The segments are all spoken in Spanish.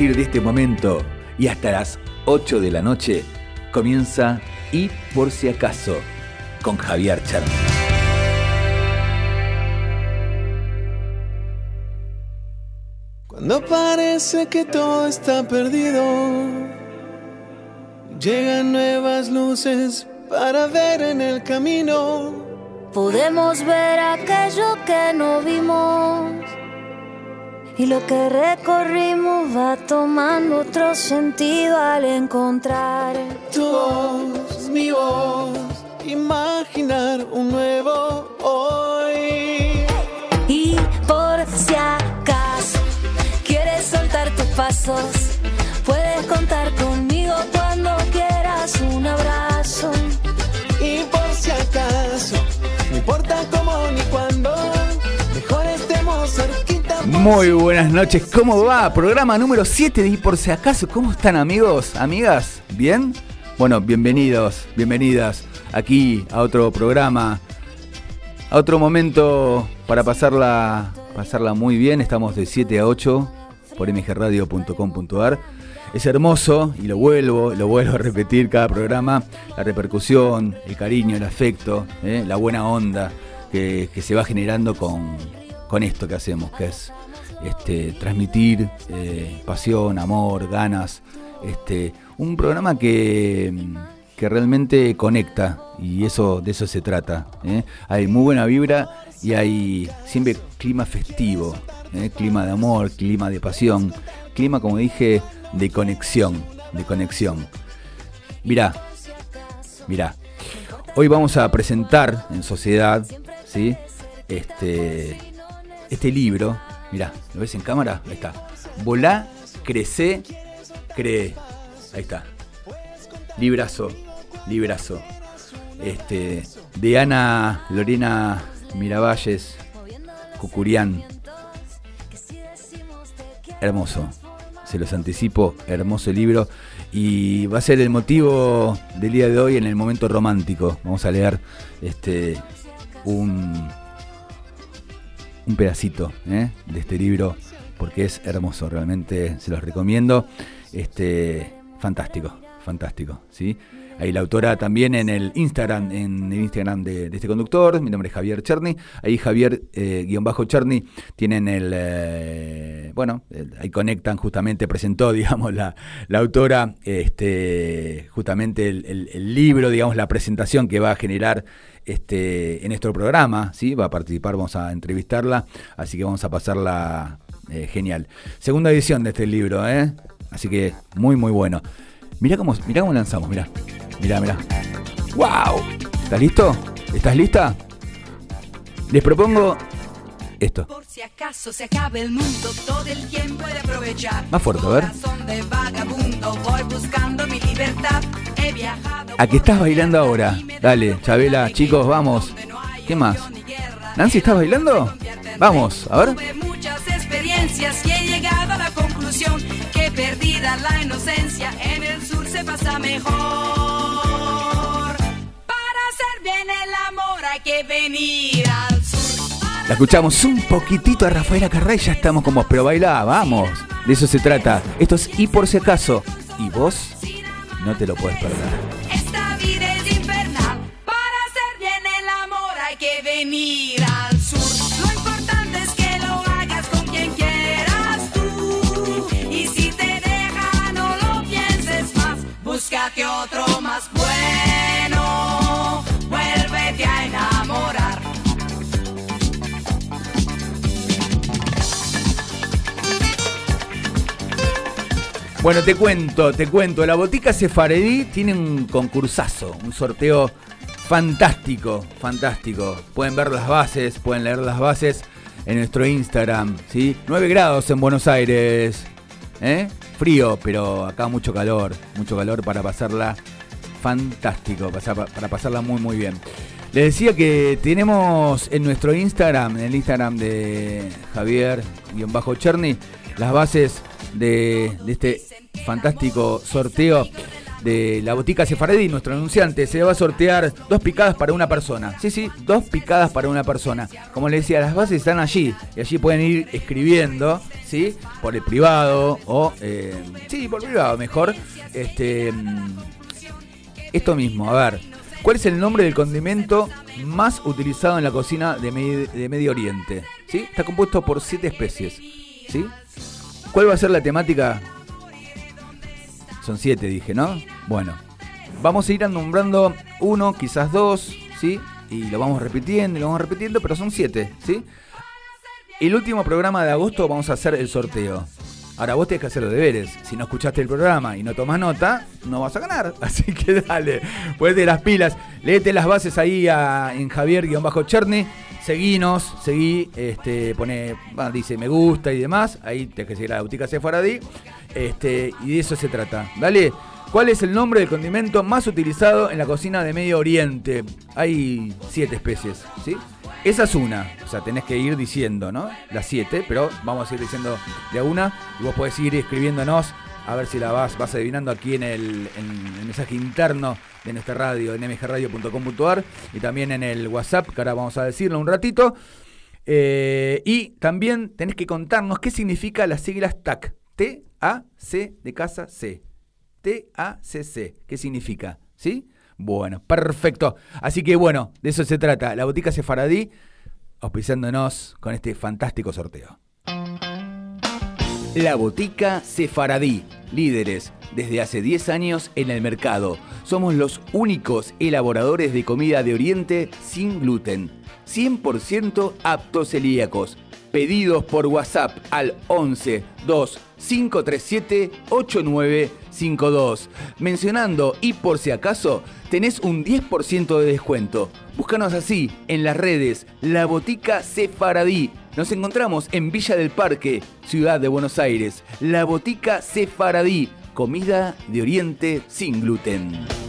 partir de este momento y hasta las 8 de la noche comienza Y por si acaso con Javier Charly. Cuando parece que todo está perdido, llegan nuevas luces para ver en el camino. Podemos ver aquello que no vimos y lo que recorrimos va tomando otro sentido al encontrar tu voz, mi voz, imaginar un nuevo hoy. Y por si acaso quieres soltar tus pasos, Muy buenas noches, ¿cómo va? Programa número 7 de Y por si acaso, ¿cómo están amigos, amigas? ¿Bien? Bueno, bienvenidos, bienvenidas aquí a otro programa, a otro momento para pasarla, pasarla muy bien. Estamos de 7 a 8 por mgradio.com.ar. Es hermoso, y lo vuelvo, lo vuelvo a repetir cada programa, la repercusión, el cariño, el afecto, ¿eh? la buena onda que, que se va generando con, con esto que hacemos, que es este, transmitir eh, pasión, amor, ganas. Este, un programa que, que, realmente conecta y eso de eso se trata. ¿eh? Hay muy buena vibra y hay siempre clima festivo, ¿eh? clima de amor, clima de pasión, clima, como dije, de conexión, de conexión. Mirá, mirá. Hoy vamos a presentar en sociedad, ¿sí? Este, este libro Mirá, ¿lo ves en cámara? Ahí está. Volá, crece, cree. Ahí está. Librazo, librazo. Este, de Ana Lorena Miravalles, Cucurián. Hermoso. Se los anticipo, hermoso libro. Y va a ser el motivo del día de hoy en el momento romántico. Vamos a leer este un un pedacito ¿eh? de este libro porque es hermoso, realmente se los recomiendo. Este, fantástico, fantástico, ¿sí? Ahí la autora también en el Instagram, en el Instagram de, este conductor, mi nombre es Javier Cherny, ahí Javier eh, guion bajo Cherny, tienen el, eh, bueno, ahí conectan justamente, presentó, digamos, la, la autora, este, justamente el, libro, digamos, la presentación que va a generar este, en nuestro programa, ¿sí? Va a participar, vamos a entrevistarla, así que vamos a pasarla eh, genial. Segunda edición de este libro, ¿eh? Así que muy, muy bueno. Mirá cómo, mirá cómo lanzamos, mirá. Mirá, mirá. ¡Wow! ¿Estás listo? ¿Estás lista? Les propongo esto. Por si acaso se acabe el mundo, todo el tiempo de aprovechar. Más fuerte, a ver. De vagabundo, voy buscando mi libertad. He viajado ¿A qué estás bailando ahora? Dale, Chabela, chicos, vamos. ¿Qué más? ¿Nancy estás bailando? Vamos, a ver. Tuve muchas experiencias y he llegado a la conclusión que perdida la inocencia en el sur se pasa mejor. Para hacer bien el amor hay que venir al. La escuchamos un poquitito a Rafaela Carré y ya estamos como, pero baila, vamos. De eso se trata. Esto es Y por si acaso. Y vos no te lo puedes perder. Esta vida es infernal. Para hacer bien el amor hay que venir al sur. Lo importante es Bueno, te cuento, te cuento. La Botica Sefaredí tiene un concursazo, un sorteo fantástico, fantástico. Pueden ver las bases, pueden leer las bases en nuestro Instagram, ¿sí? 9 grados en Buenos Aires, ¿eh? Frío, pero acá mucho calor, mucho calor para pasarla fantástico, para pasarla muy, muy bien. Les decía que tenemos en nuestro Instagram, en el Instagram de Javier-Cherny, las bases de, de este fantástico sorteo. de la botica Sefaredí, nuestro anunciante, se va a sortear dos picadas para una persona. Sí, sí, dos picadas para una persona. Como les decía, las bases están allí y allí pueden ir escribiendo, ¿sí? Por el privado o, eh, sí, por privado mejor. Este, mm, esto mismo, a ver. ¿Cuál es el nombre del condimento más utilizado en la cocina de, de Medio Oriente? ¿Sí? Está compuesto por siete especies. ¿Sí? ¿Cuál va a ser la temática? Son siete, dije, ¿no? Bueno, vamos a ir nombrando uno, quizás dos, ¿sí? Y lo vamos repitiendo, lo vamos repitiendo, pero son siete, ¿sí? El último programa de agosto vamos a hacer el sorteo. Ahora vos tenés que hacer los deberes. Si no escuchaste el programa y no tomás nota, no vas a ganar. Así que dale, ponete las pilas. Léete las bases ahí a- en Javier-Cherny. Seguinos, seguí, este, pone, dice me gusta y demás. Ahí tenés que seguir a boutique Sefaradí. Este, y de eso se trata. Dale. ¿Cuál es el nombre del condimento más utilizado en la cocina de Medio Oriente? Hay siete especies, ¿sí? Esa es una, o sea, tenés que ir diciendo, ¿no? Las siete, pero vamos a ir diciendo de una y vos podés ir escribiéndonos a ver si la vas, vas adivinando aquí en el, en el mensaje interno de nuestra radio, en mgradio.com.ar y también en el WhatsApp, que ahora vamos a decirlo un ratito. Eh, y también tenés que contarnos qué significa las siglas TAC. T-A-C de casa C. T-A-C-C. ¿Qué significa? ¿Sí? Bueno, perfecto. Así que bueno, de eso se trata. La botica Sefaradí auspiciándonos con este fantástico sorteo. La Botica Sefaradí, líderes desde hace 10 años en el mercado. Somos los únicos elaboradores de comida de Oriente sin gluten, 100% aptos celíacos. Pedidos por WhatsApp al 11 2 537 8952. Mencionando y por si acaso, tenés un 10% de descuento. Búscanos así en las redes La Botica Sefaradí. Nos encontramos en Villa del Parque, Ciudad de Buenos Aires. La Botica Sefaradí. Comida de Oriente sin gluten.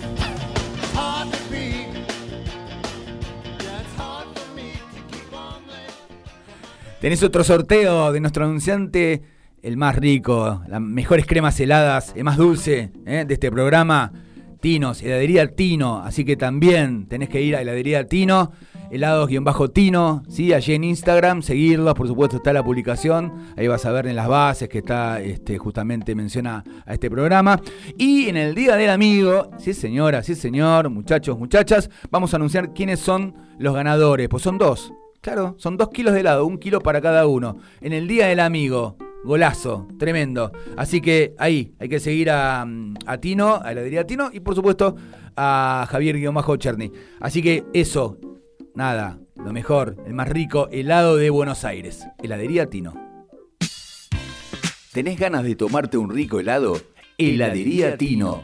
Tenés otro sorteo de nuestro anunciante, el más rico, las mejores cremas heladas, el más dulce ¿eh? de este programa, Tinos, heladería Tino. Así que también tenés que ir a heladería Tino, helados-tino, ¿sí? allí en Instagram, seguirlos, por supuesto está la publicación, ahí vas a ver en las bases que está, este, justamente menciona a este programa. Y en el Día del Amigo, sí señora, sí señor, muchachos, muchachas, vamos a anunciar quiénes son los ganadores, pues son dos. Claro, son dos kilos de helado, un kilo para cada uno. En el Día del Amigo, golazo, tremendo. Así que ahí, hay que seguir a, a Tino, a heladería Tino y por supuesto a Javier-Cherny. Así que eso, nada, lo mejor, el más rico helado de Buenos Aires. Heladería Tino. ¿Tenés ganas de tomarte un rico helado? Heladería Tino.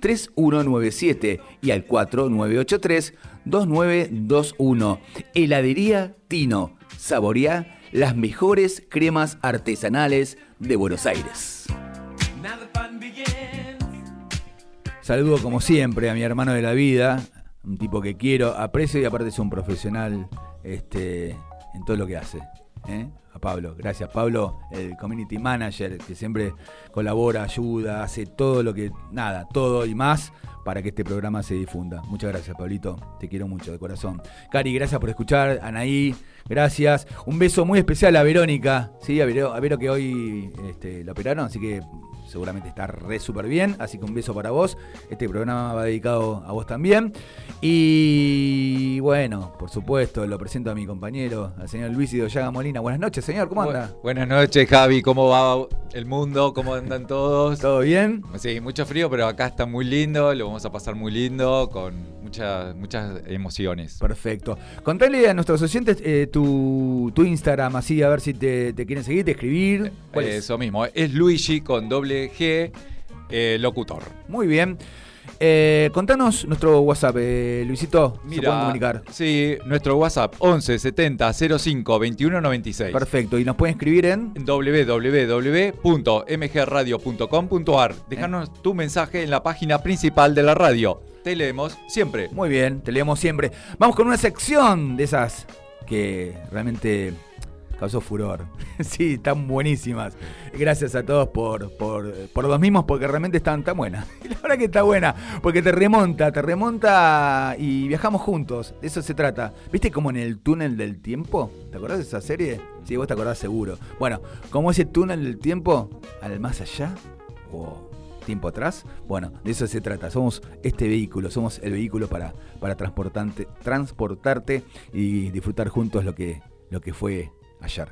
4981-3197 y al 4983-2921. Heladería Tino. Saboreá las mejores cremas artesanales de Buenos Aires. Saludo como siempre a mi hermano de la vida, un tipo que quiero, aprecio y aparte es un profesional este, en todo lo que hace. ¿eh? A Pablo, gracias Pablo, el community manager que siempre colabora, ayuda, hace todo lo que, nada, todo y más para que este programa se difunda. Muchas gracias Pablito, te quiero mucho de corazón. Cari, gracias por escuchar, Anaí, gracias. Un beso muy especial a Verónica, ¿sí? a, Vero, a Vero que hoy este, la operaron, así que seguramente está re súper bien, así que un beso para vos. Este programa va dedicado a vos también. Y bueno, por supuesto, lo presento a mi compañero, al señor Luis Idoyaga Molina. Buenas noches, señor, ¿cómo anda? Bu- Buenas noches, Javi. ¿Cómo va el mundo? ¿Cómo andan todos? ¿Todo bien? Sí, mucho frío, pero acá está muy lindo. Lo vamos a pasar muy lindo, con muchas, muchas emociones. Perfecto. Contale a nuestros oyentes eh, tu, tu Instagram, así a ver si te, te quieren seguir, te escribir. ¿Cuál es? Eso mismo. Es Luigi con doble G, eh, locutor. Muy bien. Eh, contanos nuestro WhatsApp, eh, Luisito. se pueden Mira, comunicar. sí, nuestro WhatsApp 11 70 05 21 96. Perfecto. Y nos pueden escribir en. www.mgradio.com.ar. Dejanos tu mensaje en la página principal de la radio. Te leemos siempre. Muy bien, te leemos siempre. Vamos con una sección de esas que realmente causó furor. sí, están buenísimas. Gracias a todos por, por, por los mismos, porque realmente están tan buenas. La verdad que está buena, porque te remonta, te remonta y viajamos juntos. De eso se trata. ¿Viste como en el túnel del tiempo? ¿Te acordás de esa serie? Sí, vos te acordás seguro. Bueno, como ese túnel del tiempo, al más allá, o tiempo atrás. Bueno, de eso se trata. Somos este vehículo, somos el vehículo para, para transportarte, transportarte y disfrutar juntos lo que, lo que fue ayer.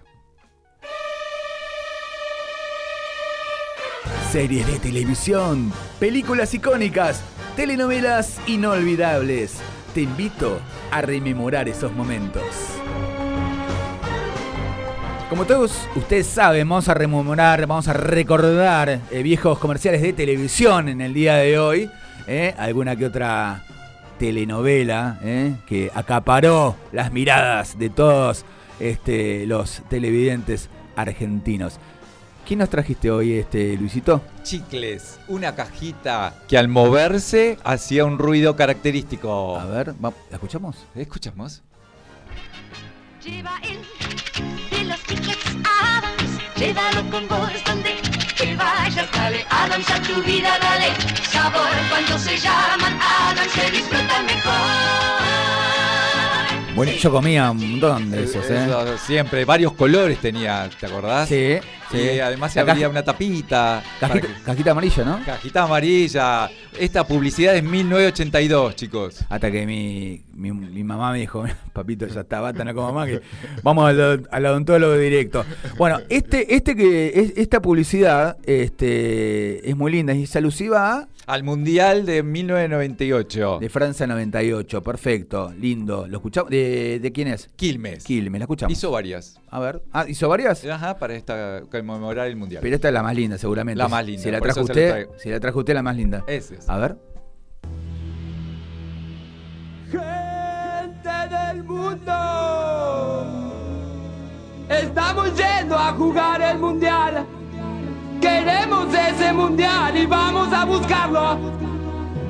Series de televisión, películas icónicas, telenovelas inolvidables. Te invito a rememorar esos momentos. Como todos ustedes saben, vamos a rememorar, vamos a recordar eh, viejos comerciales de televisión en el día de hoy. eh, alguna que otra telenovela eh, que acaparó las miradas de todos este, los televidentes argentinos. ¿Quién nos trajiste hoy, este Luisito? Chicles, una cajita que al moverse hacía un ruido característico. A ver, ¿la escuchamos? ¿Escuchamos? Lleva el de los chicles Adams, llévalo con vos donde que vayas, dale Adams a tu vida, dale sabor cuando se llaman Adams, se disfrutan mejor. Bueno, yo comía un montón de Eh, esos, ¿eh? eso siempre, varios colores tenía, ¿te acordás? Sí, sí. Y además se abría una tapita. Cajita, que- cajita amarilla, ¿no? Cajita amarilla. Esta publicidad es 1982, chicos. Hasta que mi, mi, mi mamá me dijo, papito, ya está, basta, no como mamá, que vamos al, al odontólogo directo. Bueno, este, este que es, esta publicidad este, es muy linda y es alusiva a Al Mundial de 1998. de Francia 98. Perfecto, lindo. ¿Lo escuchamos? ¿De, de quién es? Quilmes. Quilmes, la escuchamos. Hizo varias. A ver. Ah, ¿hizo varias? Ajá, para esta, conmemorar el Mundial. Pero esta es la más linda, seguramente. La más linda, Si la trajo la usted, traigo. si la trajo usted, la más linda. Ese es. A ver. Gente del mundo, estamos yendo a jugar el mundial. Queremos ese mundial y vamos a buscarlo.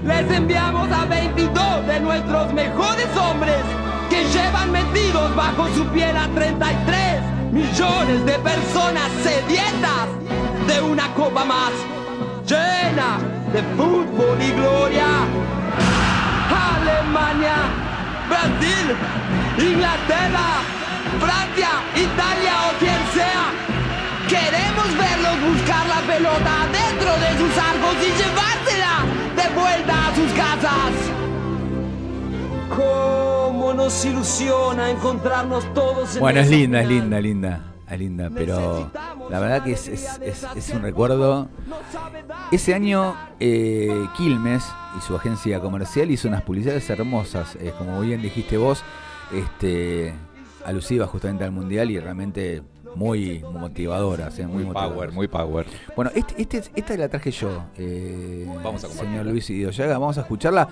Les enviamos a 22 de nuestros mejores hombres que llevan metidos bajo su piel a 33 millones de personas sedientas de una copa más llena de fútbol y gloria. Alemania, Brasil, Inglaterra, Francia, Italia o quien sea. Queremos verlos buscar la pelota dentro de sus arcos y llevársela de vuelta a sus casas. ¿Cómo nos ilusiona encontrarnos todos en Bueno, es linda, es linda, linda. Es linda, pero la verdad que es, es- es- es un recuerdo. Ese año eh, Quilmes y su agencia comercial hizo unas publicidades hermosas, eh, como bien dijiste vos, este, alusivas justamente al Mundial y realmente muy motivadoras. eh, muy Muy power, muy power. Bueno, este, este, esta la traje yo, eh, Vamos a señor Luis Idiollaga, vamos a escucharla.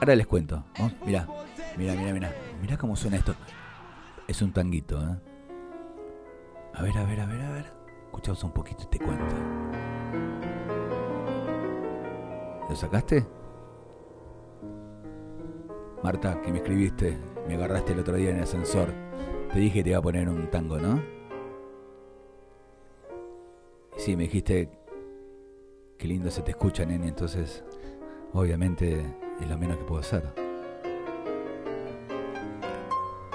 Ahora les cuento. Vamos, mirá, mirá, mirá, mirá. Mirá cómo suena esto. Es un tanguito, ¿eh? A ver, a ver, a ver, a ver. Escuchamos un poquito y te cuento. ¿Lo sacaste? Marta, que me escribiste, me agarraste el otro día en el ascensor. Te dije que te iba a poner un tango, ¿no? Sí, me dijiste qué lindo se te escucha, nene, entonces obviamente es lo menos que puedo hacer.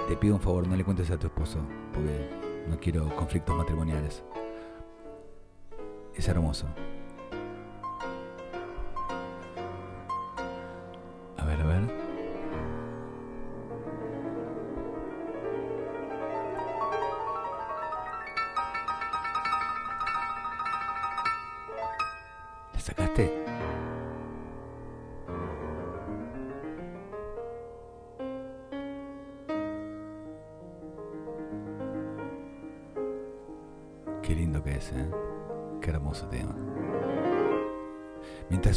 Te pido un favor, no le cuentes a tu esposo, porque no quiero conflictos matrimoniales. Es hermoso.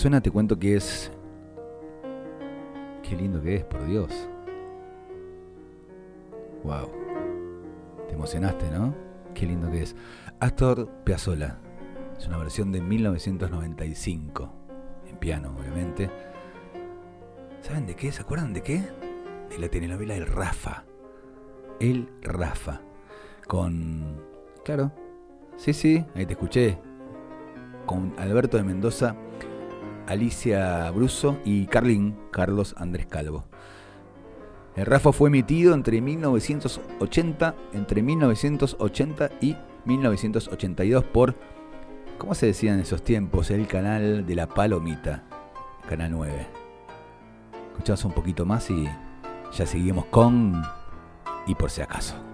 Suena te cuento que es Qué lindo que es, por Dios. Wow. Te emocionaste, ¿no? Qué lindo que es. Astor Piazzolla. Es una versión de 1995. En piano, obviamente. ¿Saben de qué? ¿Se acuerdan de qué? De la telenovela El Rafa. El Rafa. Con. Claro. Sí, sí, ahí te escuché. Con Alberto de Mendoza, Alicia Bruso y Carlín, Carlos Andrés Calvo. El Rafa fue emitido entre 1980, entre 1980 y 1982 por, ¿cómo se decía en esos tiempos? El canal de la Palomita, Canal 9. Escuchamos un poquito más y ya seguimos con y por si acaso.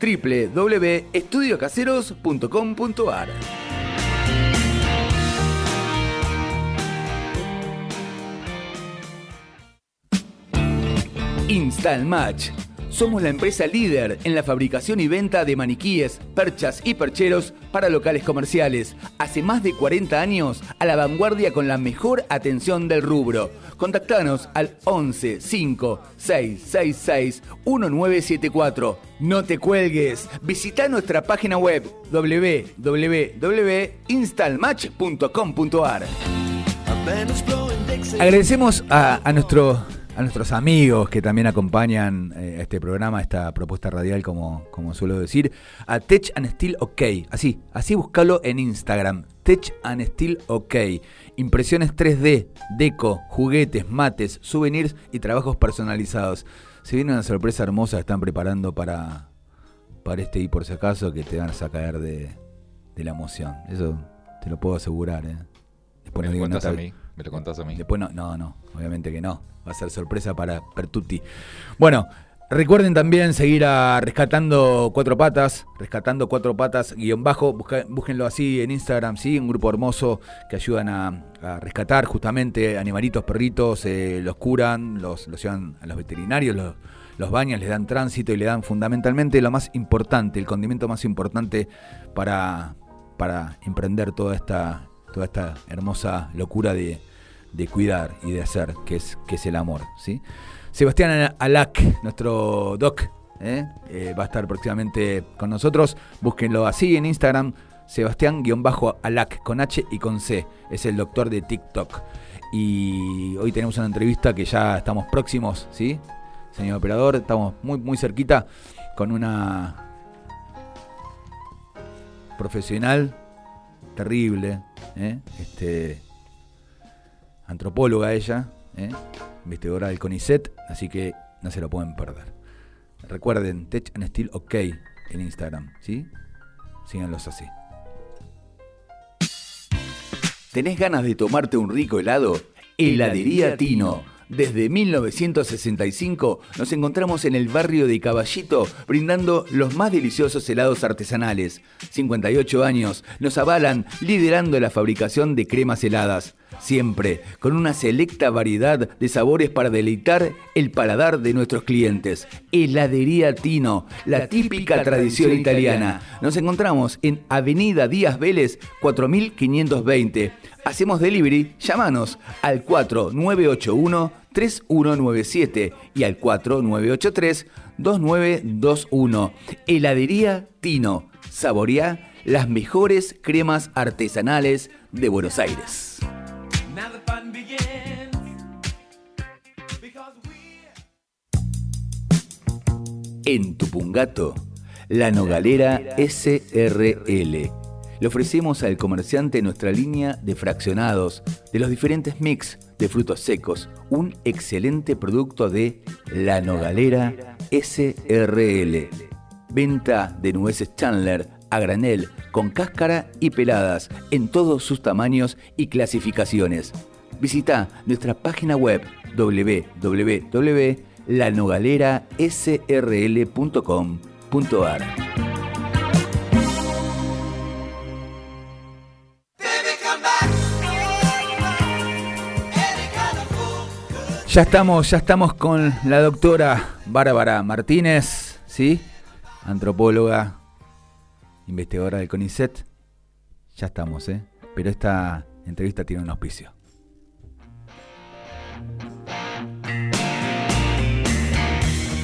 www.estudiocaseros.com.ar. Instalmatch. Somos la empresa líder en la fabricación y venta de maniquíes, perchas y percheros para locales comerciales. Hace más de 40 años a la vanguardia con la mejor atención del rubro. Contactanos al 11 5 666 1974. No te cuelgues. Visita nuestra página web www.instalmatch.com.ar. Agradecemos a, a nuestro a nuestros amigos que también acompañan eh, este programa, esta propuesta radial, como, como suelo decir, a Tech and Steel OK. Así, así búscalo en Instagram. Tech and Steel OK. Impresiones 3D, deco, juguetes, mates, souvenirs y trabajos personalizados. Se viene una sorpresa hermosa que están preparando para, para este y por si acaso que te van a caer de, de la emoción. Eso te lo puedo asegurar. ¿eh? Después Me no nota- a mí. Me lo contás a mí. Después no, no, no, obviamente que no. Va a ser sorpresa para Pertutti. Bueno, recuerden también seguir a Rescatando Cuatro Patas, Rescatando Cuatro Patas, guion bajo, busca- búsquenlo así en Instagram, sí, un grupo hermoso que ayudan a, rescatar justamente animalitos, perritos, eh, los curan, los, llevan a los veterinarios, los, los bañan, les dan tránsito y le dan fundamentalmente lo más importante, el condimento más importante para, para emprender toda esta, toda esta hermosa locura de, de cuidar y de hacer, que es, que es el amor. ¿sí? Sebastián Alac, nuestro doc, ¿eh? Eh, va a estar próximamente con nosotros. Búsquenlo así en Instagram, Sebastián-Alac, con H y con C. Es el doctor de TikTok. Y hoy tenemos una entrevista que ya estamos próximos, ¿sí? Señor operador, estamos muy, muy cerquita con una profesional terrible, ¿eh? este, antropóloga ella, ¿eh? investigadora del CONICET, así que no se lo pueden perder. Recuerden, Tech and Steel OK en Instagram, ¿sí? Síganlos así. ¿Tenés ganas de tomarte un rico helado? Heladería Tino. Desde 1965 nos encontramos en el barrio de Caballito brindando los más deliciosos helados artesanales. 58 años nos avalan liderando la fabricación de cremas heladas. Siempre con una selecta variedad de sabores para deleitar el paladar de nuestros clientes. Heladería Tino, la típica tradición italiana. Nos encontramos en Avenida Díaz Vélez 4520. Hacemos delivery, llámanos al 4981 3197 y al 4983 2921. Heladería Tino. Saboreá las mejores cremas artesanales de Buenos Aires. En Tupungato, la Nogalera SRL. Le ofrecemos al comerciante nuestra línea de fraccionados de los diferentes mix de frutos secos, un excelente producto de La Nogalera SRL. Venta de nueces Chandler a granel, con cáscara y peladas en todos sus tamaños y clasificaciones. Visita nuestra página web www.lanogalerasrl.com.ar. Ya estamos, ya estamos con la doctora Bárbara Martínez, ¿sí? Antropóloga, investigadora del CONICET. Ya estamos, ¿eh? Pero esta entrevista tiene un auspicio.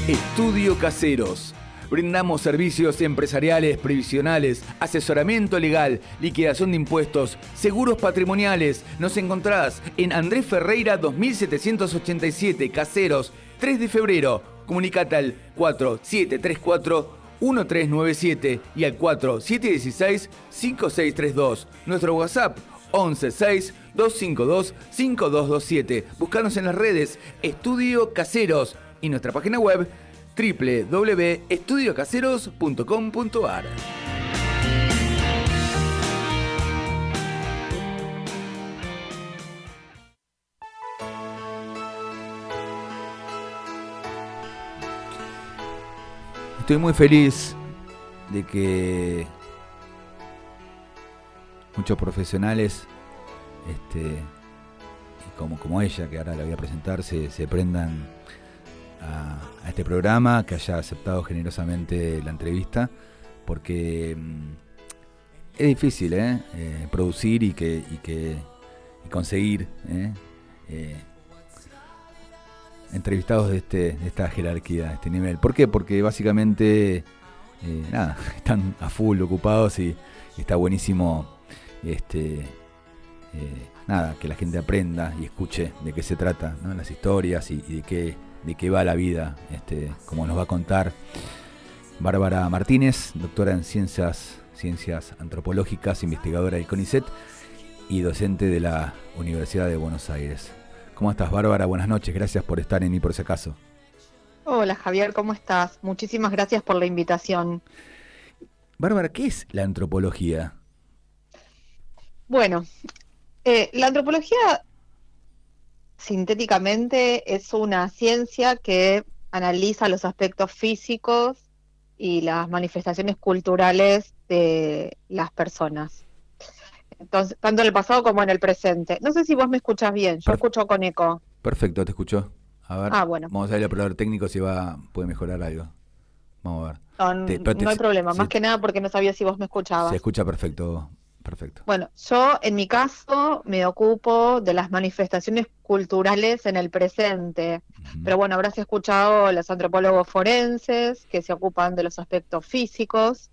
Estudio Caseros. Brindamos servicios empresariales, previsionales, asesoramiento legal, liquidación de impuestos, seguros patrimoniales. Nos encontrás en Andrés Ferreira 2787, Caseros, 3 de febrero. Comunicate al 4734-1397 y al 4716-5632. Nuestro WhatsApp 116-252-5227. Buscanos en las redes Estudio Caseros y nuestra página web www.estudiocaseros.com.ar. Estoy muy feliz de que muchos profesionales, este, como, como ella, que ahora la voy a presentar, se, se prendan a, este programa, que haya aceptado generosamente la entrevista, porque mm, es difícil ¿eh? Eh, producir y que, y que conseguir ¿eh? Entrevistados de, este, de esta jerarquía, de este nivel. ¿Por qué? Porque básicamente eh, nada, están a full ocupados y, y está buenísimo este, eh, nada, que la gente aprenda y escuche de qué se trata, ¿no? las historias y, y de qué de qué va la vida, este, como nos va a contar Bárbara Martínez, doctora en ciencias, ciencias antropológicas, investigadora del CONICET y docente de la Universidad de Buenos Aires. ¿Cómo estás, Bárbara? Buenas noches, gracias por estar en Y por si acaso. Hola Javier, ¿cómo estás? Muchísimas gracias por la invitación. Bárbara, ¿qué es la antropología? Bueno, eh, la antropología sintéticamente es una ciencia que analiza los aspectos físicos y las manifestaciones culturales de las personas. Entonces, tanto en el pasado como en el presente. No sé si vos me escuchás bien, yo escucho con eco. Perfecto, te escucho. A ver, Ah, bueno. vamos a ver al operador técnico si va, puede mejorar algo. Vamos a ver. No, Te- pero te- no hay problema, sí. más que nada porque no sabía si vos me escuchabas. Se escucha perfecto, perfecto. Bueno, yo en mi caso me ocupo de las manifestaciones culturales en el presente. Pero bueno, habrás escuchado los antropólogos forenses que se ocupan de los aspectos físicos,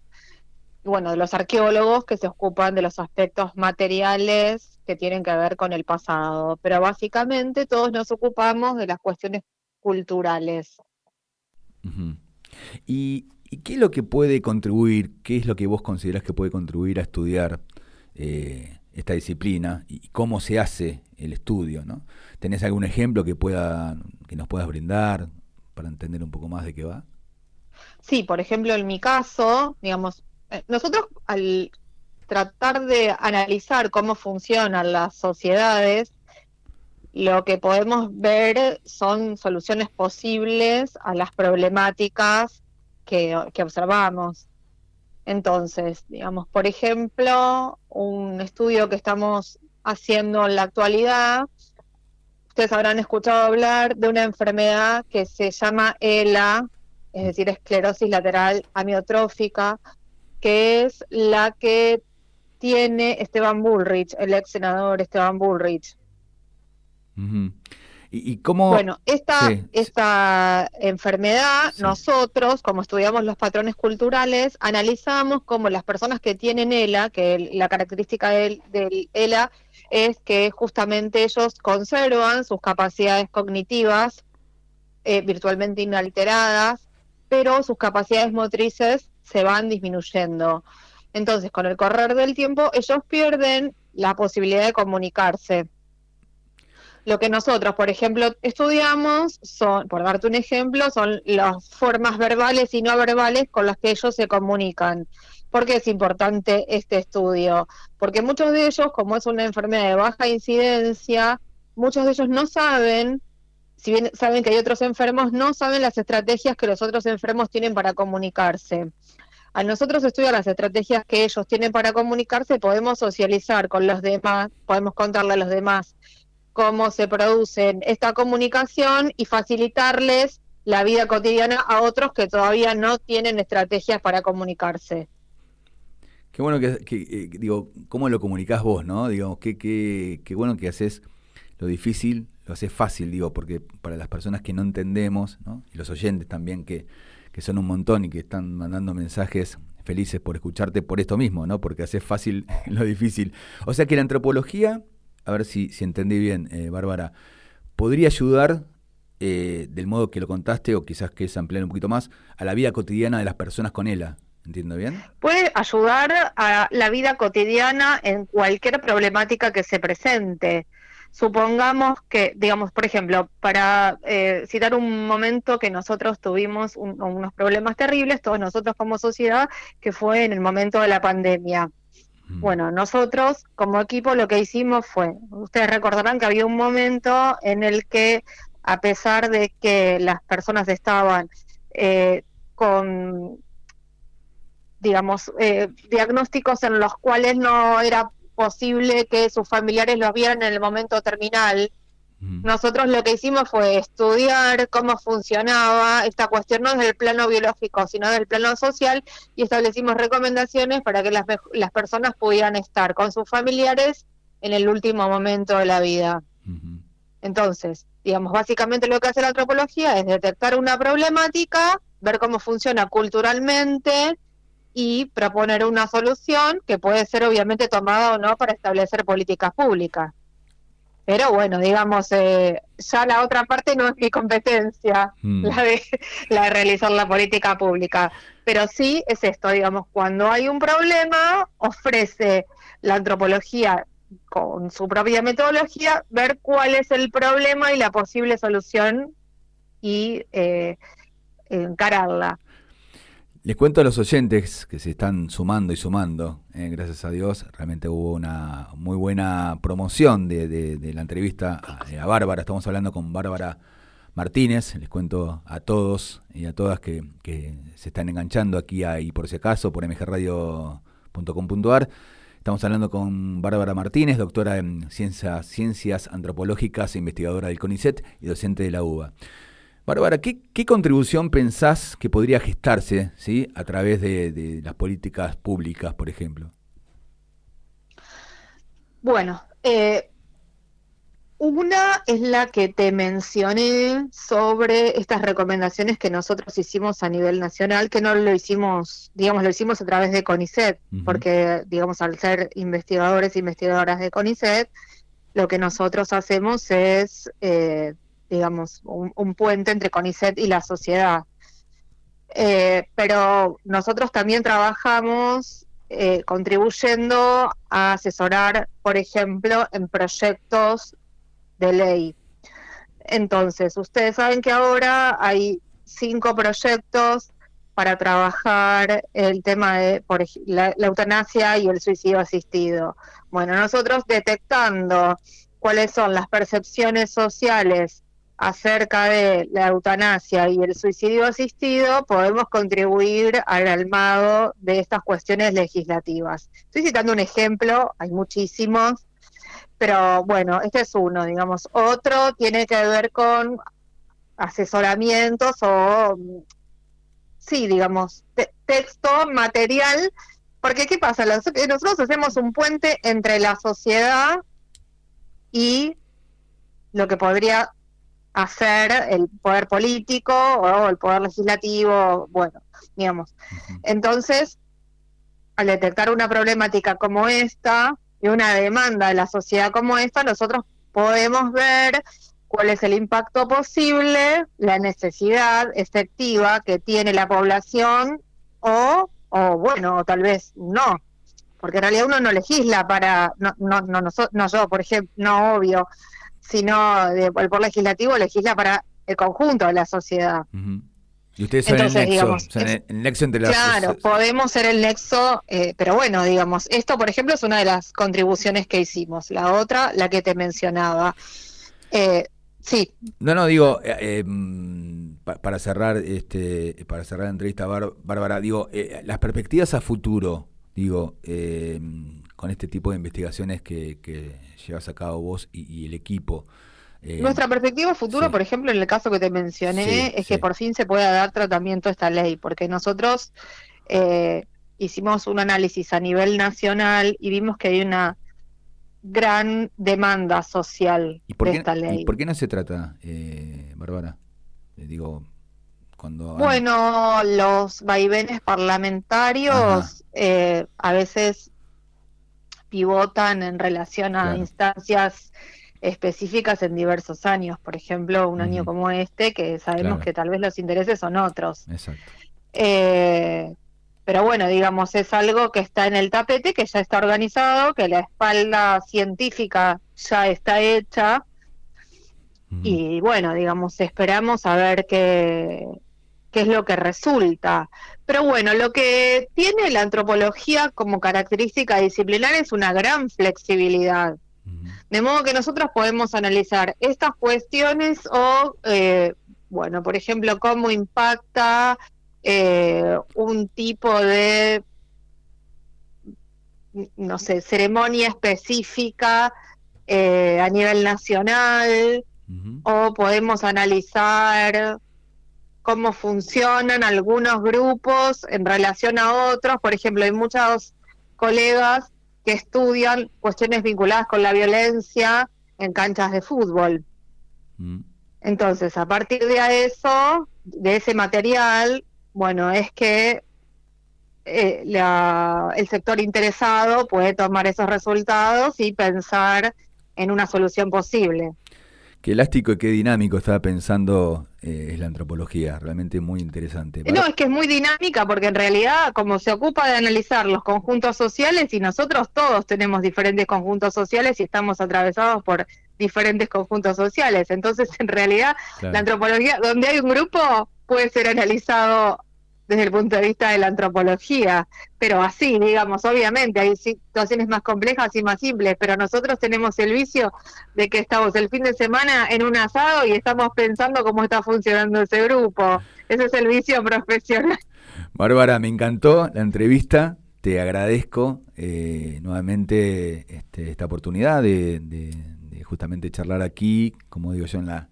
bueno, de los arqueólogos que se ocupan de los aspectos materiales que tienen que ver con el pasado. Pero básicamente todos nos ocupamos de las cuestiones culturales. ¿Y, y qué es lo que puede contribuir, qué es lo que vos considerás que puede contribuir a estudiar eh, esta disciplina y cómo se hace el estudio? ¿no? ¿Tenés algún ejemplo que, pueda, que nos puedas brindar para entender un poco más de qué va? Sí, por ejemplo, en mi caso, digamos, nosotros al tratar de analizar cómo funcionan las sociedades, lo que podemos ver son soluciones posibles a las problemáticas que, que observamos. Entonces, digamos, por ejemplo, un estudio que estamos haciendo en la actualidad, ustedes habrán escuchado hablar de una enfermedad que se llama ELA, es decir, esclerosis lateral amiotrófica, que es la que tiene Esteban Bullrich, el ex senador Esteban Bullrich. ¿Y, y cómo...? Bueno, esta, sí. esta enfermedad, Sí. nosotros, como estudiamos los patrones culturales, analizamos cómo las personas que tienen ELA, que el- la característica del, del ELA es que justamente ellos conservan sus capacidades cognitivas eh, virtualmente inalteradas, pero sus capacidades motrices se van disminuyendo. Entonces, con el correr del tiempo, ellos pierden la posibilidad de comunicarse. Lo que nosotros, por ejemplo, estudiamos son, por darte un ejemplo, son las formas verbales y no verbales con las que ellos se comunican. ¿Por qué es importante este estudio? Porque muchos de ellos, como es una enfermedad de baja incidencia, muchos de ellos no saben, si bien saben que hay otros enfermos, no saben las estrategias que los otros enfermos tienen para comunicarse. Al nosotros estudiar las estrategias que ellos tienen para comunicarse, podemos socializar con los demás, podemos contarle a los demás cómo se producen esta comunicación y facilitarles la vida cotidiana a otros que todavía no tienen estrategias para comunicarse. Qué bueno que, eh, digo, cómo lo comunicás vos, ¿no? Digamos, qué, qué, qué bueno que haces lo difícil, lo haces fácil, digo, porque para las personas que no entendemos, ¿no? Y los oyentes también, que, que son un montón y que están mandando mensajes felices por escucharte por esto mismo, ¿no? Porque haces fácil lo difícil. O sea que la antropología, a ver si, si entendí bien, eh, Bárbara, podría ayudar eh, del modo que lo contaste, o quizás que es ampliar un poquito más, a la vida cotidiana de las personas con ELA. ¿Entiendo bien? Puede ayudar a la vida cotidiana en cualquier problemática que se presente. Supongamos que, digamos, por ejemplo, para eh, citar un momento que nosotros tuvimos un- unos problemas terribles, todos nosotros como sociedad, que fue en el momento de la pandemia. Mm. Bueno, nosotros como equipo lo que hicimos fue, ustedes recordarán que había un momento en el que a pesar de que las personas estaban eh, con, digamos, eh, diagnósticos en los cuales no era posible que sus familiares los vieran en el momento terminal, Mm. nosotros lo que hicimos fue estudiar cómo funcionaba esta cuestión, no desde el plano biológico, sino del plano social, y establecimos recomendaciones para que las, las personas pudieran estar con sus familiares en el último momento de la vida. Entonces, digamos, básicamente lo que hace la antropología es detectar una problemática, ver cómo funciona culturalmente y proponer una solución que puede ser obviamente tomada o no para establecer políticas públicas. Pero bueno, digamos, eh, ya la otra parte no es mi competencia, Mm. la, de, la de realizar la política pública. Pero sí es esto, digamos, cuando hay un problema, ofrece la antropología con su propia metodología, ver cuál es el problema y la posible solución y eh, encararla. Les cuento a los oyentes que se están sumando y sumando, eh, gracias a Dios, realmente hubo una muy buena promoción de, de- de la entrevista a, eh, a Bárbara, estamos hablando con Bárbara Martínez, les cuento a todos y a todas que, se están enganchando aquí a, y por si acaso por mgradio.com.ar. Estamos hablando con Bárbara Martínez, doctora en ciencias, ciencias antropológicas e investigadora del CONICET y docente de la UBA. Bárbara, ¿qué, qué contribución pensás que podría gestarse ¿sí? a través de, de las políticas públicas, por ejemplo? Bueno, eh, una es la que te mencioné sobre estas recomendaciones que nosotros hicimos a nivel nacional, que no lo hicimos, digamos, lo hicimos a través de CONICET, porque, digamos, al ser investigadores e investigadoras de CONICET, lo que nosotros hacemos es, eh, digamos, un, puente entre CONICET y la sociedad. Eh, pero nosotros también trabajamos eh, contribuyendo a asesorar, por ejemplo, en proyectos de ley. Entonces, ustedes saben que ahora hay cinco proyectos para trabajar el tema de la eutanasia y el suicidio asistido. Bueno, nosotros detectando cuáles son las percepciones sociales acerca de la eutanasia y el suicidio asistido, podemos contribuir al armado de estas cuestiones legislativas. Estoy citando un ejemplo, hay muchísimos, pero bueno, este es uno, digamos. Otro tiene que ver con asesoramientos o, sí, digamos, te- texto, material, porque ¿qué pasa? Eh, Nosotros hacemos un puente entre la sociedad y lo que podría hacer el poder político o el poder legislativo, bueno, digamos. Entonces, al detectar una problemática como esta y una demanda de la sociedad como esta, nosotros podemos ver cuál es el impacto posible, la necesidad efectiva que tiene la población o, o bueno, o tal vez no. Porque en realidad uno no legisla para, no, no, no, no yo, por ejemplo, no obvio, sino de- el poder legislativo legisla para el conjunto de la sociedad. Y ustedes son Entonces, el nexo, digamos, son es- el, nexo entre las... Claro, podemos ser el nexo, eh, pero bueno, digamos, esto por ejemplo es una de las contribuciones que hicimos. La otra, la que te mencionaba. Eh, sí, No, no, digo, eh, eh, mm, pa- para cerrar este para cerrar la entrevista, Bár- Bárbara, digo, eh, las perspectivas a futuro, digo, eh, con este tipo de investigaciones que, que llevas a cabo vos y, y el equipo. eh, nuestra perspectiva futuro, sí. por ejemplo, en el caso que te mencioné, Sí, es que sí. por fin se pueda dar tratamiento a esta ley, porque nosotros eh, hicimos un análisis a nivel nacional y vimos que hay una gran demanda social ¿y, por de qué, esta y ley. por qué no se trata, eh, Bárbara? Eh, digo, cuando... Bueno, los vaivenes parlamentarios eh, a veces pivotan en relación a Claro. instancias específicas en diversos años. Por ejemplo, un año como este, que sabemos Claro. que tal vez los intereses son otros. Exacto. Eh, pero bueno, digamos, es algo que está en el tapete, que ya está organizado, que la espalda científica ya está hecha. Y bueno, digamos, esperamos a ver qué, qué es lo que resulta. Pero bueno, lo que tiene la antropología como característica disciplinar es una gran flexibilidad. De modo que nosotros podemos analizar estas cuestiones o, eh, bueno, por ejemplo, cómo impacta eh, un tipo de, no sé, ceremonia específica eh, a nivel nacional, o podemos analizar cómo funcionan algunos grupos en relación a otros. Por ejemplo, hay muchos colegas que estudian cuestiones vinculadas con la violencia en canchas de fútbol. Ujú. Entonces, a partir de eso, de ese material, bueno, es que eh, la- el sector interesado puede tomar esos resultados y pensar en una solución posible. Qué elástico y qué dinámico estaba pensando eh, es la antropología, realmente muy interesante. No, es que es muy dinámica porque en realidad como se ocupa de analizar los conjuntos sociales y nosotros todos tenemos diferentes conjuntos sociales y estamos atravesados por diferentes conjuntos sociales. Entonces, en realidad, Claro. la antropología, donde hay un grupo, puede ser analizado desde el punto de vista de la antropología, pero así, digamos, obviamente hay situaciones más complejas y más simples, pero nosotros tenemos el vicio de que estamos el fin de semana en un asado y estamos pensando cómo está funcionando ese grupo. Ese es el vicio profesional. Bárbara, me encantó la entrevista. Te agradezco eh, nuevamente este, esta oportunidad de, de- de justamente charlar aquí, como digo yo, en la,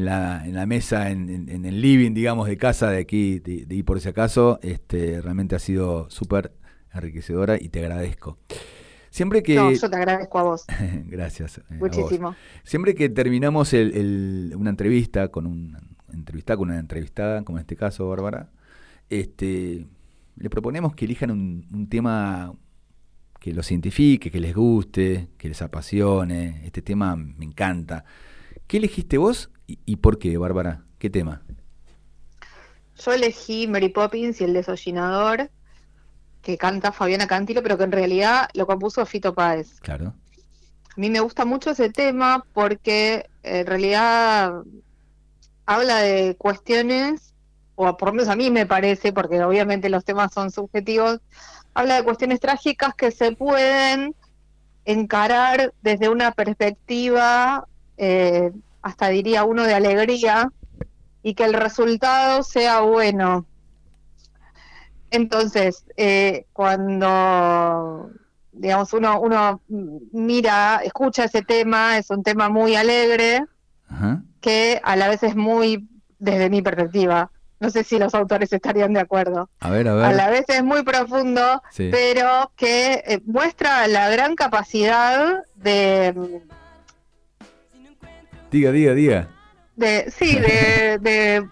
en la, en la mesa, en, en- en el living, digamos, de casa de aquí, de, de Y por si acaso. Este, realmente ha sido súper enriquecedora y te agradezco. Siempre que... No, yo te agradezco a vos Gracias. eh, vos. muchísimo. Siempre que terminamos el- el- una entrevista con un entrevista con una entrevistada, como en este caso, Bárbara, este, le proponemos que elijan un, un tema que los identifique, que les guste, que les apasione. Este tema me encanta. ¿Qué elegiste vos y, y por qué, Bárbara? ¿Qué tema? Yo elegí Mary Poppins y el desollinador, que canta Fabiana Cantilo, pero que en realidad lo compuso Fito Páez. Claro. A mí me gusta mucho ese tema porque en realidad habla de cuestiones, o por lo menos a mí me parece, porque obviamente los temas son subjetivos, habla de cuestiones trágicas que se pueden encarar desde una perspectiva, eh, hasta diría uno, de alegría, y que el resultado sea bueno. Entonces, eh, cuando digamos uno uno mira, escucha ese tema, es un tema muy alegre Ajá. que a la vez es muy desde mi perspectiva. No sé si los autores estarían de acuerdo. A ver, a A la ver. vez es muy profundo, Sí. pero que eh, muestra la gran capacidad de Diga, diga, diga. de sí, de, de,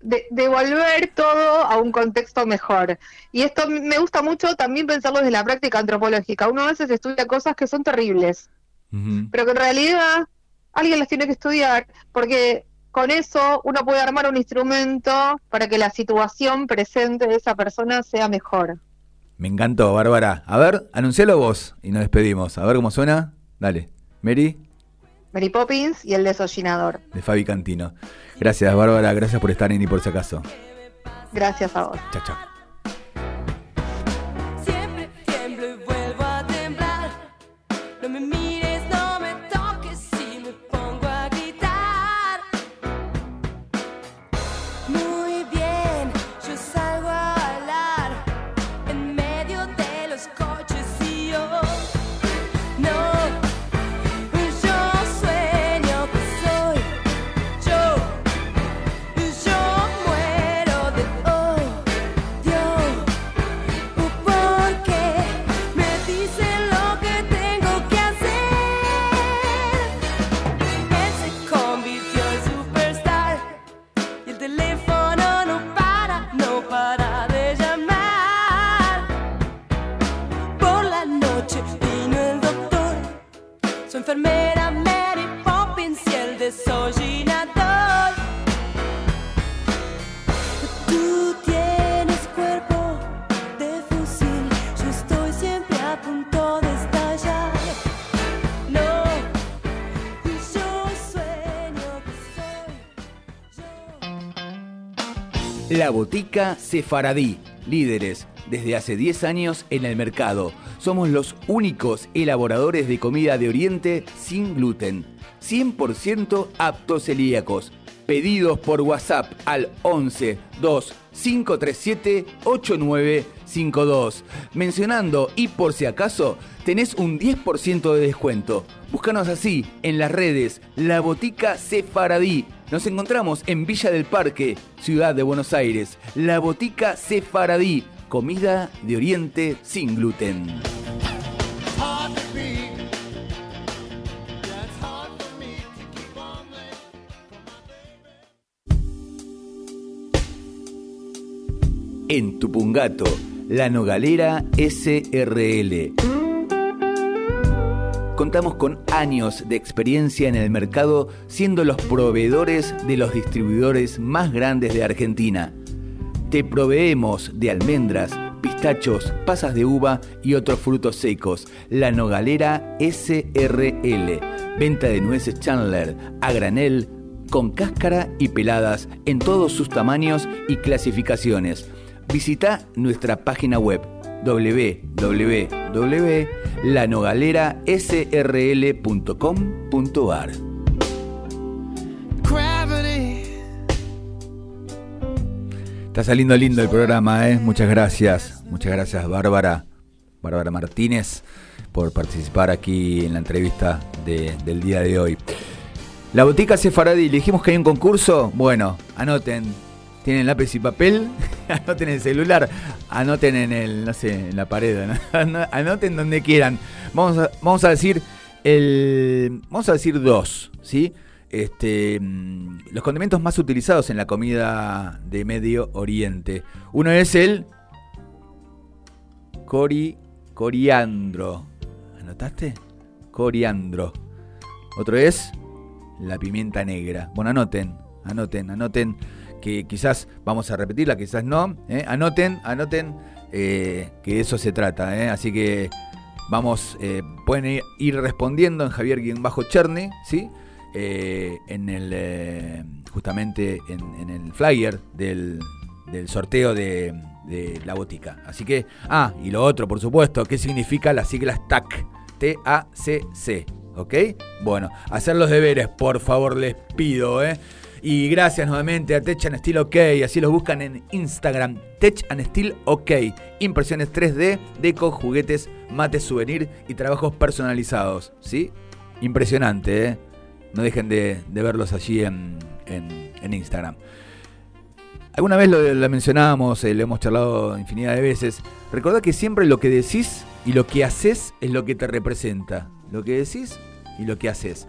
de, de volver todo a un contexto mejor. Y esto me gusta mucho también pensarlo desde la práctica antropológica. Uno a veces estudia cosas que son terribles, pero que en realidad alguien las tiene que estudiar, porque con eso uno puede armar un instrumento para que la situación presente de esa persona sea mejor. Me encantó, Bárbara. A ver, anuncialo vos y nos despedimos. A ver cómo suena. Dale. Mary, Mary Poppins y el desollinador. de Fabi Cantino. Gracias, Bárbara. Gracias por estar en Y por si acaso. Gracias a vos. Chao, chao. Botica Sefaradí, líderes desde hace 10 años en el mercado. Somos los únicos elaboradores de comida de Oriente sin gluten, 100% aptos celíacos. Pedidos por WhatsApp al 11 2 537 8952. Mencionando y por si acaso, tenés un 10% de descuento. Búscanos así en las redes La Botica Sefaradí. Nos encontramos en Villa del Parque, Ciudad de Buenos Aires. La Botica Sefaradí, comida de Oriente sin gluten. En Tupungato, La Nogalera SRL. Contamos con años de experiencia en el mercado siendo los proveedores de los distribuidores más grandes de Argentina. Te proveemos de almendras, pistachos, pasas de uva y otros frutos secos. La Nogalera SRL. Venta de nueces Chandler a granel, con cáscara y peladas en todos sus tamaños y clasificaciones. Visita nuestra página web www.lanogalerasrl.com.ar. Gravity. Está saliendo lindo el programa, ¿eh? Muchas gracias. Muchas gracias, Bárbara. Bárbara Martínez, por participar aquí en la entrevista de- del día de hoy. La botica Sefaradi, le dijimos que hay un concurso. Bueno, anoten. Tienen lápiz y papel, anoten en el celular, anoten en el, no sé, en la pared, ¿no? Ano- anoten donde quieran. Vamos a, vamos a decir el, vamos a decir dos, ¿sí? Este, mm, los condimentos más utilizados en la comida de Medio Oriente. Uno es el cori, coriandro. ¿Anotaste? Coriandro. Otro es la pimienta negra. Bueno, anoten, anoten, anoten que quizás vamos a repetirla, quizás no. ¿eh? Anoten, anoten eh, que eso se trata. ¿eh? Así que vamos, pueden ir, respondiendo en Javier Bajo Cherne, ¿sí? En el justamente en, el flyer del, del sorteo de, de la botica. Así que, ah, y lo otro, por supuesto, ¿qué significa las siglas TAC? T-A-C-C, ¿ok? Bueno, hacer los deberes, por favor, les pido, ¿eh? Y gracias nuevamente a Tech and Steel OK, así los buscan en Instagram, Tech and Steel OK. Impresiones 3D, deco, juguetes, mates, souvenir y trabajos personalizados, ¿sí? Impresionante, ¿eh? No dejen de, de verlos allí en, en- Instagram. Alguna vez lo, lo mencionábamos, eh, lo hemos charlado infinidad de veces. Recordá que siempre lo que decís y lo que haces es lo que te representa. Lo que decís y lo que haces.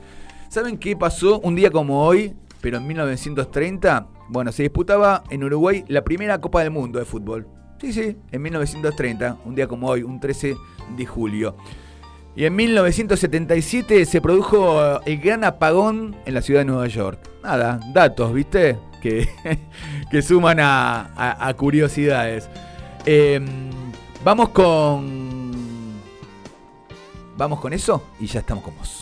¿Saben qué pasó un día como hoy, pero en 1930? Bueno, se disputaba en Uruguay la primera Copa del Mundo de fútbol. Sí, sí, en 1930, un día como hoy, un 13 de julio. Y en 1977 se produjo eh, el gran apagón en la ciudad de Nueva York. Nada, datos, ¿viste? Que, que suman a, curiosidades. Em, vamos con... Vamos con eso y ya estamos con vos.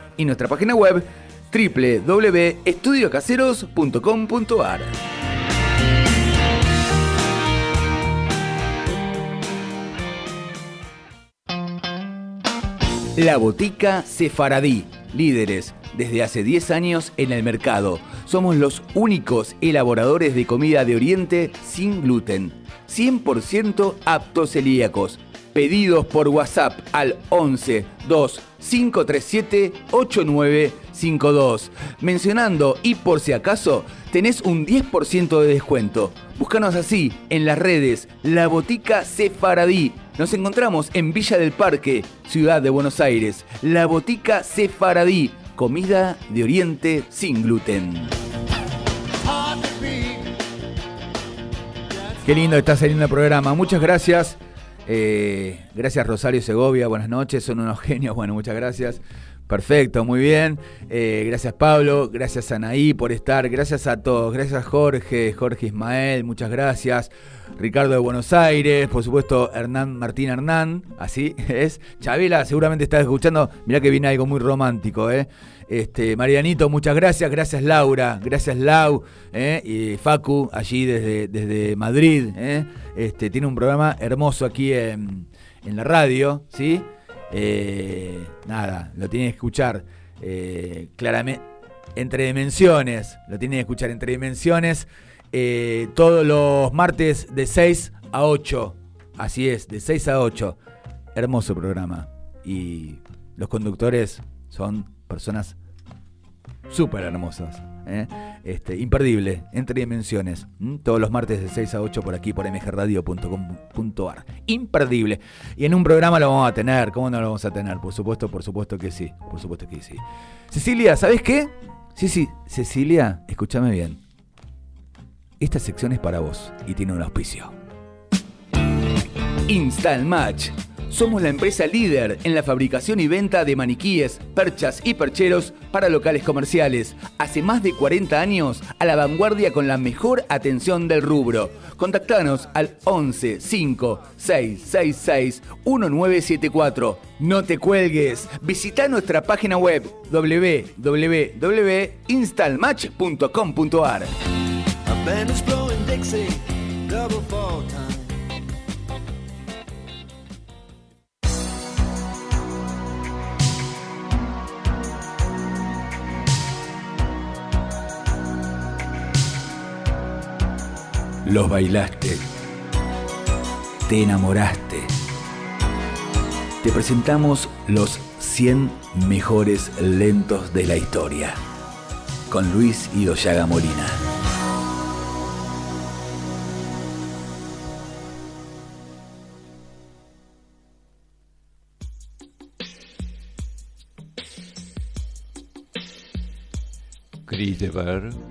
y nuestra página web www.estudiocaseros.com.ar. La Botica Sefaradí, líderes desde hace 10 años en el mercado. Somos los únicos elaboradores de comida de Oriente sin gluten, 100% aptos celíacos. Pedidos por WhatsApp al 11 2 537 8952. Mencionando y por si acaso, tenés un 10% de descuento. Búscanos así en las redes La Botica Sefaradí. Nos encontramos en Villa del Parque, Ciudad de Buenos Aires. La Botica Sefaradí, comida de Oriente sin gluten. Qué lindo está saliendo el programa. Muchas gracias. Eh, gracias Rosario Segovia, buenas noches, son unos genios. Bueno, muchas gracias. Perfecto, muy bien. Eh, gracias Pablo, gracias Anaí por estar, gracias a todos, gracias Jorge, Jorge Ismael, muchas gracias. Ricardo de Buenos Aires, por supuesto Hernán Martín Hernán, así es. Chabela, seguramente estás escuchando, mirá que viene algo muy romántico, ¿eh? Este, Marianito, muchas gracias, gracias Laura, gracias Lau, ¿eh? y Facu, allí desde, desde Madrid, ¿eh? este, tiene un programa hermoso aquí en, en la radio, ¿sí? Eh, nada, lo tienen que escuchar claramente, entre dimensiones, lo tienen que escuchar entre dimensiones, todos los martes de 6 a 8, así es, de 6 a 8, hermoso programa, y los conductores son personas súper hermosas. ¿eh? Este, imperdible, entre dimensiones. Todos los martes de 6 a 8 por aquí, por mgradio.com.ar. Imperdible. Y en un programa lo vamos a tener. ¿Cómo no lo vamos a tener? Por supuesto, por supuesto que sí. Por supuesto que sí. Cecilia, ¿sabes qué? Sí, sí, Cecilia, escúchame bien. Esta sección es para vos y tiene un auspicio. Install Match. Somos la empresa líder en la fabricación y venta de maniquíes, perchas y percheros para locales comerciales. Hace más de 40 años a la vanguardia con la mejor atención del rubro. Contactanos al 11 5 666 1974. No te cuelgues. Visita nuestra página web www.installmatch.com.ar. Los bailaste. Te enamoraste. Te presentamos los 100 mejores lentos de la historia. Con Luis Idoyaga Molina. Christopher.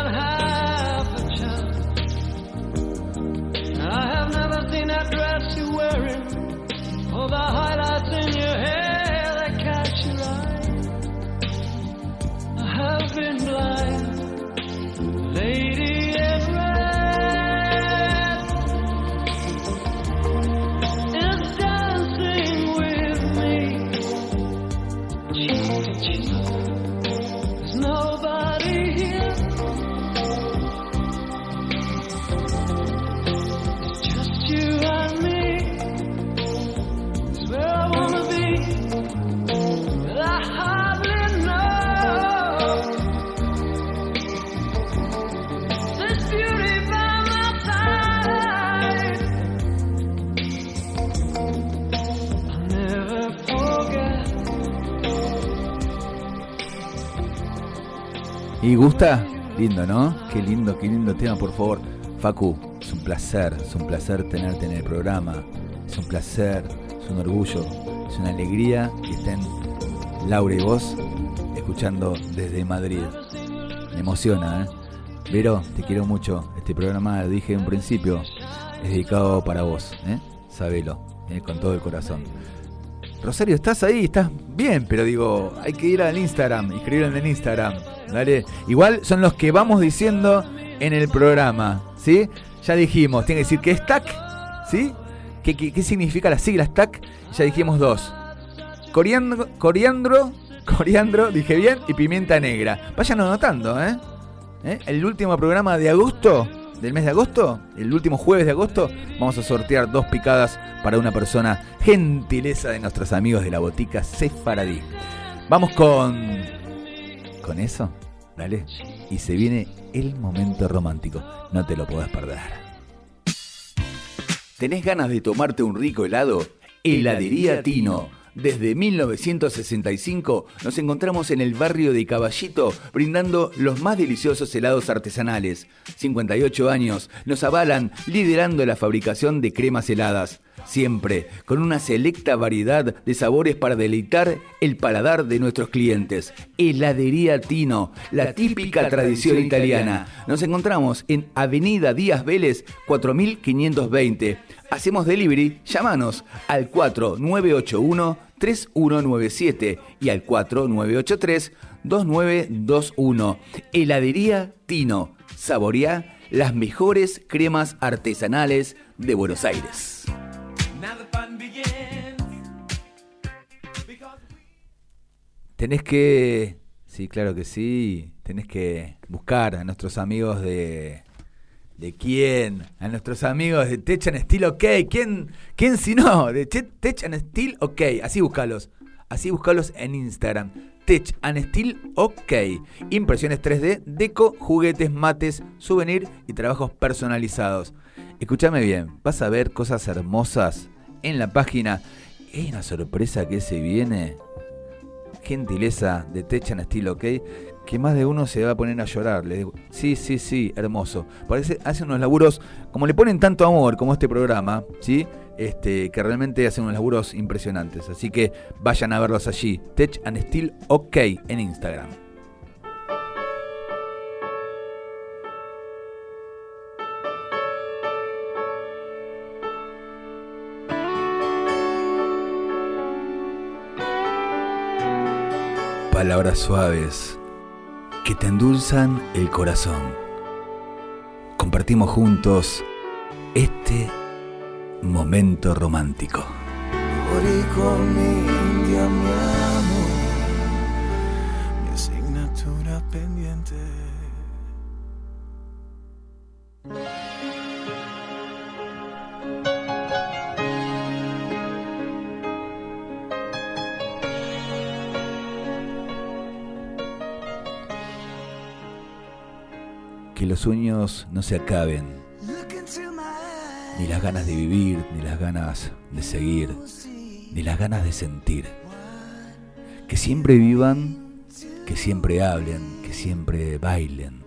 ¿Y gusta? Lindo, ¿no? Qué lindo, qué lindo tema, por favor. Facu, es un placer, es un placer tenerte en el programa. Es un placer, es un orgullo, es una alegría que estén Laura y vos escuchando desde Madrid. Me emociona, ¿eh? Vero, te quiero mucho. Este programa, dije en principio, es dedicado para vos, ¿eh? Sabelo, ¿eh? con todo el corazón. Rosario, estás ahí, estás bien, pero digo, hay que ir al Instagram, escribir en el Instagram, ¿dale? Igual son los que vamos diciendo en el programa, ¿sí? Ya dijimos, tiene que decir que es TAC, ¿sí? ¿Qué, qué, qué significa las siglas TAC? Ya dijimos dos. Coriandro, coriandro, coriandro, dije bien, y pimienta negra. Vayan anotando, ¿eh? ¿Eh? El último programa de agosto, del mes de agosto, el último jueves de agosto, vamos a sortear dos picadas para una persona gentileza de nuestros amigos de la botica Sefaradí. Vamos con. con eso, dale. Y se viene el momento romántico. No te lo podés perder. ¿Tenés ganas de tomarte un rico helado? Heladería Tino. Desde 1965 nos encontramos en el barrio de Caballito brindando los más deliciosos helados artesanales. 58 años nos avalan liderando la fabricación de cremas heladas. Siempre con una selecta variedad de sabores para deleitar el paladar de nuestros clientes. Heladería Tino, la típica tradición italiana. Nos encontramos en Avenida Díaz Vélez 4520. Hacemos delivery, llámanos al 4981-3197 y al 4983-2921. Heladería Tino. Saboreá las mejores cremas artesanales de Buenos Aires. Tenés que, sí, claro que sí, tenés que buscar a nuestros amigos de... ¿De quién? A nuestros amigos de Tech and Steel OK. ¿Quién, quién si no? De Che- Tech and Steel OK. Así búscalos. Así búscalos en Instagram. Tech and Steel OK. Impresiones 3D, deco, juguetes, mates, souvenir y trabajos personalizados. Escúchame bien, vas a ver cosas hermosas en la página. Hay una sorpresa que se viene gentileza de Tech and Steel, ¿ok? Que más de uno se va a poner a llorar. Le digo, sí, sí, sí, hermoso. Parece, hace unos laburos, como le ponen tanto amor como este programa, ¿sí? Este, que realmente hacen unos laburos impresionantes. Así que vayan a verlos allí. Tech and Steel, OK, en Instagram. Palabras suaves que te endulzan el corazón. Compartimos juntos este momento romántico. Sueños no se acaben, ni las ganas de vivir, ni las ganas de seguir, ni las ganas de sentir. Que siempre vivan, que siempre hablen, que siempre bailen.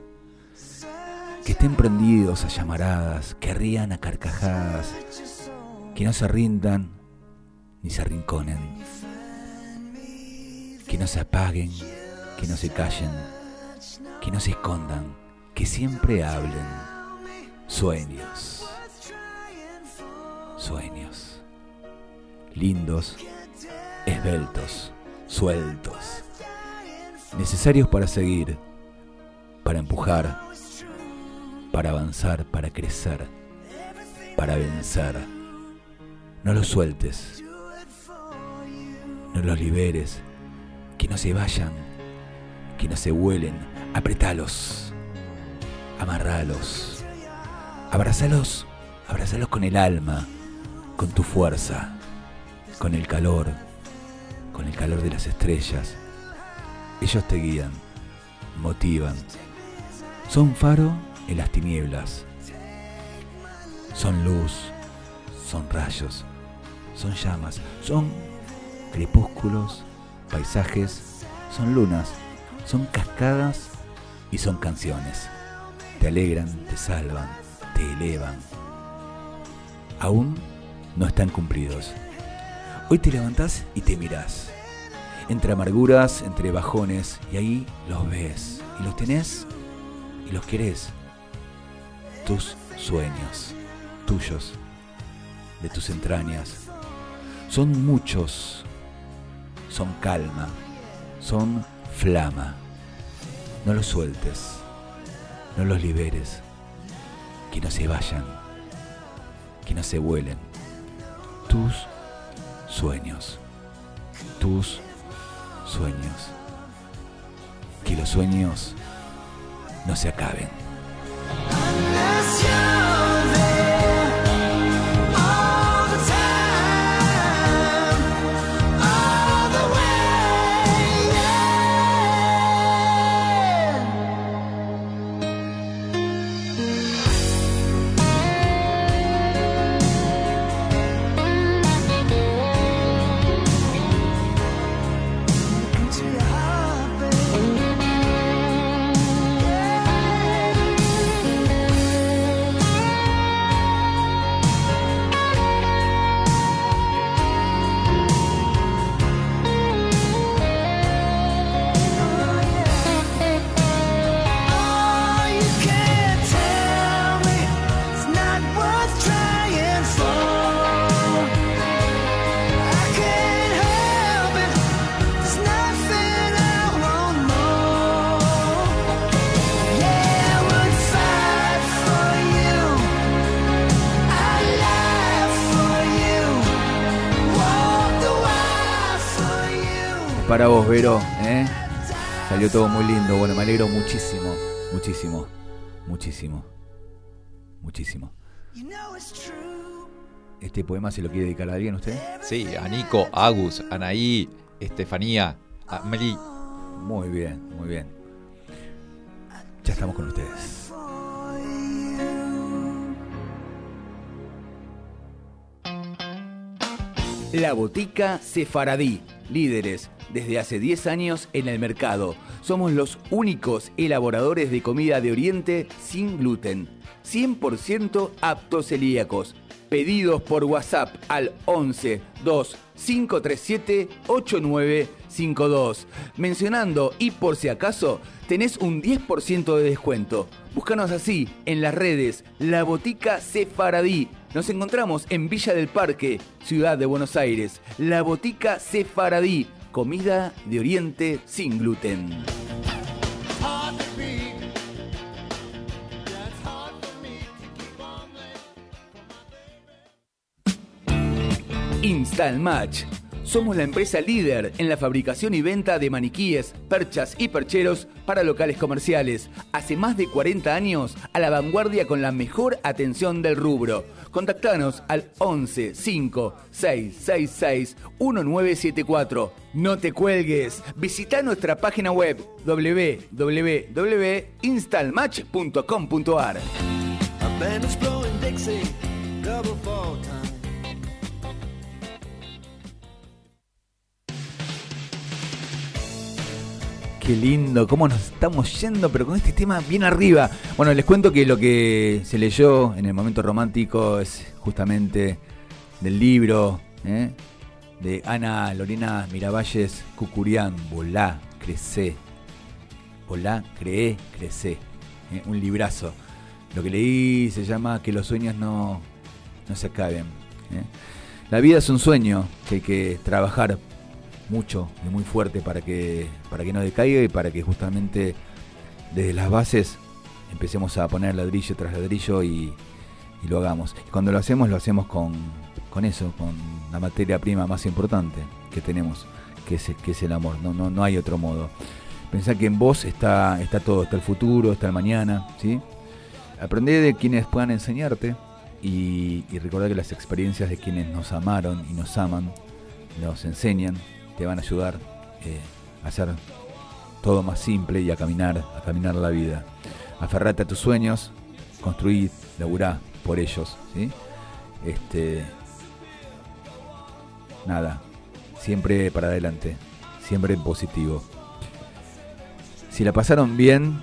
Que estén prendidos a llamaradas, que rían a carcajadas, que no se rindan ni se arrinconen. Que no se apaguen, que no se callen, que no se escondan, que siempre hablen. Sueños. sueños. Lindos, esbeltos, sueltos. Necesarios para seguir, para empujar, para avanzar, para crecer, para vencer. No los sueltes, no los liberes, que no se vayan, que no se vuelen, apretalos, amarralos, abrazalos, abrazalos con el alma, con tu fuerza, con el calor, con el calor de las estrellas. Ellos te guían, motivan, son faro en las tinieblas, son luz, son rayos, son llamas, son crepúsculos, paisajes, son lunas, son cascadas y son canciones. Te alegran, te salvan, te elevan. Aún no están cumplidos. Hoy te levantás y te mirás. Entre amarguras, entre bajones, y ahí los ves. Y los tenés y los querés. Tus sueños, tuyos, de tus entrañas. Son muchos. Son calma. Son flama. No los sueltes. No los liberes. Que no se vayan. Que no se vuelen. Tus sueños. Tus sueños. Que los sueños no se acaben. Vero, ¿eh? Salió todo muy lindo. Bueno, me alegro muchísimo, muchísimo, muchísimo, muchísimo. ¿Este poema se lo quiere dedicar a alguien usted? Sí, a Nico, Agus, Anaí, Estefanía, a Meli. Muy bien, muy bien. Ya estamos con ustedes. La Botica Sefaradí, líderes desde hace 10 años en el mercado. Somos los únicos elaboradores de comida de Oriente sin gluten, 100% aptos celíacos. Pedidos por WhatsApp al 11 2 537 8952. Mencionando y por si acaso, tenés un 10% de descuento. Búscanos así en las redes La Botica Sefaradí. Nos encontramos en Villa del Parque, Ciudad de Buenos Aires. La Botica Sefaradí, comida de Oriente sin gluten. Install Match. Somos la empresa líder en la fabricación y venta de maniquíes, perchas y percheros para locales comerciales. Hace más de 40 años a la vanguardia con la mejor atención del rubro. Contactanos al 11 5 6 6 6 1974. No te cuelgues. Visita nuestra página web www.installmatch.com.ar. Qué lindo, cómo nos estamos yendo, pero con este tema bien arriba. Bueno, les cuento que lo que se leyó en el momento romántico es justamente del libro ¿eh? de Ana Lorena Miravalles Cucurián, Volá, Crecé. Volá, Creé, Crecé. ¿eh? Un librazo. Lo que leí se llama Que los sueños no, no se acaben. ¿eh? La vida es un sueño que hay que trabajar mucho y muy fuerte para que, para que no decaiga y para que justamente desde las bases empecemos a poner ladrillo tras ladrillo y, lo hagamos. Y cuando lo hacemos, lo hacemos con, con eso, con la materia prima más importante que tenemos, que es, que es el amor. No, no, no hay otro modo. Pensá que en vos está, está todo, está el futuro, está el mañana, ¿sí? Aprendé de quienes puedan enseñarte y, y recordar que las experiencias de quienes nos amaron y nos aman, nos enseñan, te van a ayudar eh, a hacer todo más simple y a caminar, a caminar la vida. Aferrate a tus sueños, construí, laburá por ellos, ¿sí? Este, nada, siempre para adelante, siempre en positivo. Si la pasaron bien,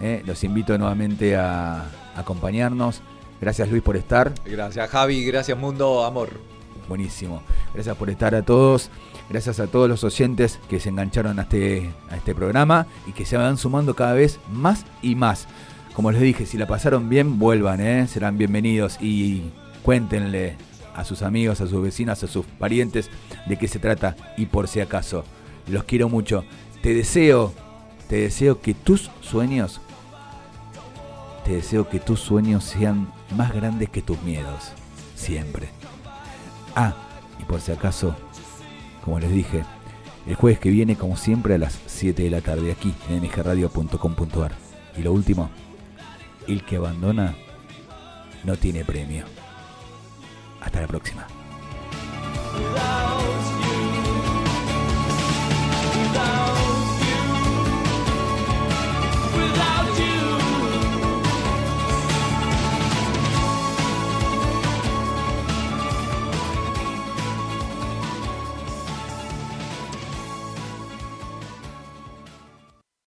eh, los invito nuevamente a, a acompañarnos. Gracias Luis por estar. Gracias Javi, gracias Mundo Amor. Buenísimo. Gracias por estar a todos. Gracias a todos los oyentes que se engancharon a este, a este programa y que se van sumando cada vez más y más. Como les dije, si la pasaron bien, vuelvan, ¿eh? serán bienvenidos y cuéntenle a sus amigos, a sus vecinos, a sus parientes de qué se trata y por si acaso. Los quiero mucho. Te deseo, te deseo que tus sueños, te deseo que tus sueños sean más grandes que tus miedos. Siempre. Ah, y por si acaso, como les dije, el jueves que viene, como siempre, a las 7 de la tarde, aquí en mgradio.com.ar. Y lo último, el que abandona no tiene premio. Hasta la próxima.